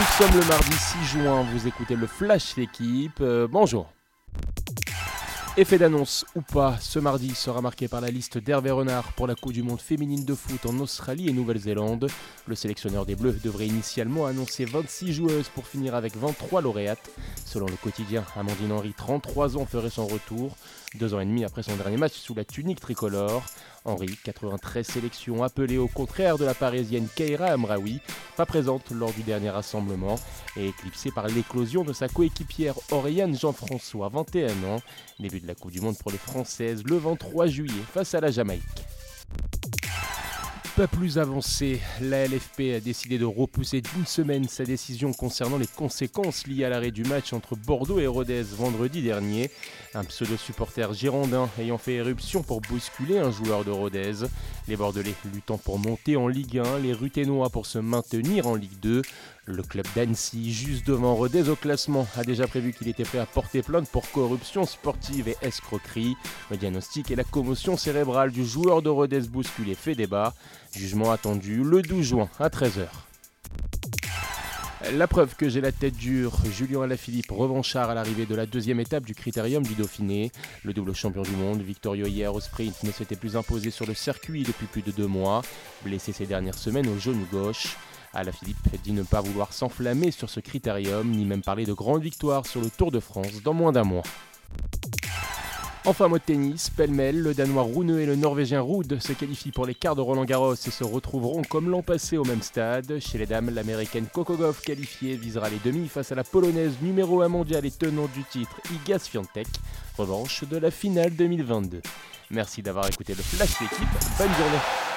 Nous sommes le mardi 6 juin, vous écoutez le Flash L'équipe. Euh, bonjour. Effet d'annonce ou pas, ce mardi sera marqué par la liste d'Hervé Renard pour la Coupe du Monde féminine de foot en Australie et Nouvelle-Zélande. Le sélectionneur des Bleus devrait initialement annoncer 26 joueuses pour finir avec 23 lauréates. Selon le quotidien, Amandine Henry, 33 ans, ferait son retour, deux ans et demi après son dernier match sous la tunique tricolore. Henry, 93 sélections, appelée au contraire de la parisienne Keira Amraoui, pas présente lors du dernier rassemblement, et éclipsée par l'éclosion de sa coéquipière Oriane Jean-François, 21 ans. Début de la Coupe du Monde pour les Françaises le 23 juillet face à la Jamaïque pas plus avancé, la LFP a décidé de repousser d'une semaine sa décision concernant les conséquences liées à l'arrêt du match entre Bordeaux et Rodez vendredi dernier. Un pseudo-supporter girondin ayant fait éruption pour bousculer un joueur de Rodez. Les Bordelais luttant pour monter en Ligue 1, les Ruténois pour se maintenir en Ligue 2. Le club d'Annecy, juste devant Rodez au classement, a déjà prévu qu'il était prêt à porter plainte pour corruption sportive et escroquerie. Le diagnostic et la commotion cérébrale du joueur de Rodez bousculé fait débat. Jugement attendu le 12 juin à 13h. La preuve que j'ai la tête dure, Julien Alaphilippe revanchard à l'arrivée de la deuxième étape du critérium du Dauphiné. Le double champion du monde, victorieux hier au sprint, ne s'était plus imposé sur le circuit depuis plus de deux mois, blessé ces dernières semaines au genou gauche. Alaphilippe dit ne pas vouloir s'enflammer sur ce critérium, ni même parler de grande victoire sur le Tour de France dans moins d'un mois. Enfin, mot de tennis, pêle-mêle, le Danois Rune et le Norvégien Ruud se qualifient pour les quarts de Roland Garros et se retrouveront comme l'an passé au même stade. Chez les dames, l'américaine Gauff qualifiée visera les demi face à la polonaise numéro 1 mondiale et tenante du titre Iga Swiatek, revanche de la finale 2022. Merci d'avoir écouté le Flash d'équipe, bonne journée